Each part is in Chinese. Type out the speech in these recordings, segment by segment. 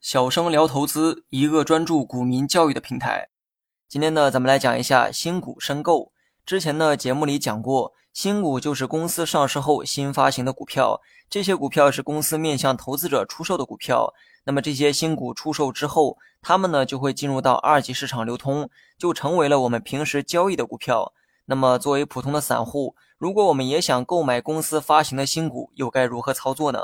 小生聊投资，一个专注股民教育的平台。今天呢，咱们来讲一下新股申购。之前呢，节目里讲过，新股就是公司上市后新发行的股票，这些股票是公司面向投资者出售的股票。那么这些新股出售之后，它们呢就会进入到二级市场流通，就成为了我们平时交易的股票。那么作为普通的散户，如果我们也想购买公司发行的新股，又该如何操作呢？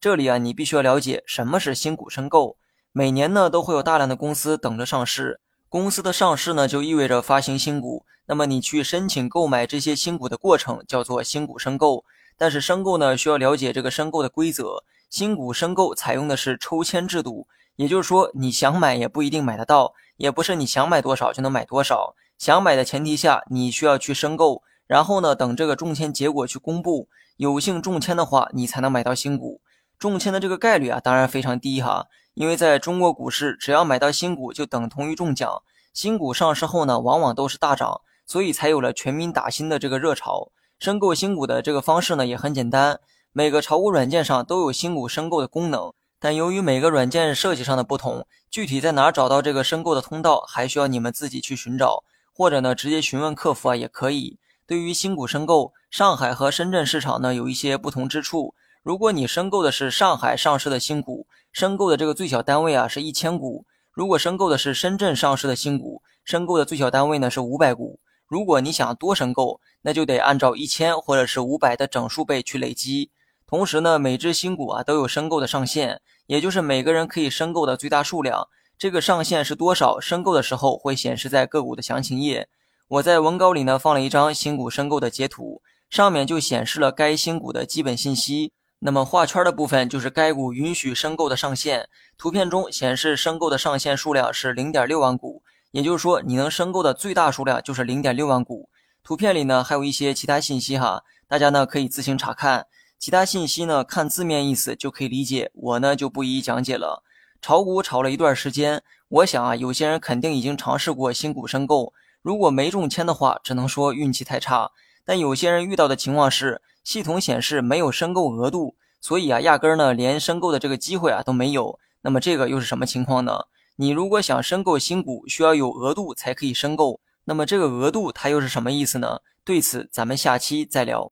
这里啊，你必须要了解什么是新股申购。每年呢都会有大量的公司等着上市，公司的上市呢就意味着发行新股。那么你去申请购买这些新股的过程叫做新股申购。但是申购呢需要了解这个申购的规则。新股申购采用的是抽签制度，也就是说你想买也不一定买得到，也不是你想买多少就能买多少。想买的前提下，你需要去申购，然后呢等这个中签结果去公布，有幸中签的话，你才能买到新股。中签的这个概率啊，当然非常低哈，因为在中国股市，只要买到新股就等同于中奖。新股上市后呢，往往都是大涨，所以才有了全民打新的这个热潮。申购新股的这个方式呢，也很简单。每个炒股软件上都有新股申购的功能，但由于每个软件设计上的不同，具体在哪找到这个申购的通道，还需要你们自己去寻找，或者呢直接询问客服啊也可以。对于新股申购，上海和深圳市场呢有一些不同之处。如果你申购的是上海上市的新股，申购的这个最小单位啊是一千股；如果申购的是深圳上市的新股，申购的最小单位呢是五百股。如果你想多申购，那就得按照一千或者是五百的整数倍去累积。同时呢，每只新股啊都有申购的上限，也就是每个人可以申购的最大数量。这个上限是多少？申购的时候会显示在个股的详情页。我在文稿里呢放了一张新股申购的截图，上面就显示了该新股的基本信息。那么画圈的部分就是该股允许申购的上限。图片中显示申购的上限数量是零点六万股，也就是说你能申购的最大数量就是零点六万股。图片里呢还有一些其他信息哈，大家呢可以自行查看。其他信息呢？看字面意思就可以理解，我呢就不一一讲解了。炒股炒了一段时间，我想啊，有些人肯定已经尝试过新股申购，如果没中签的话，只能说运气太差。但有些人遇到的情况是，系统显示没有申购额度，所以啊，压根儿呢连申购的这个机会啊都没有。那么这个又是什么情况呢？你如果想申购新股，需要有额度才可以申购，那么这个额度它又是什么意思呢？对此咱们下期再聊。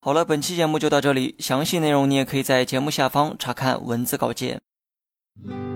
好了，本期节目就到这里，详细内容你也可以在节目下方查看文字稿件。Mm-hmm.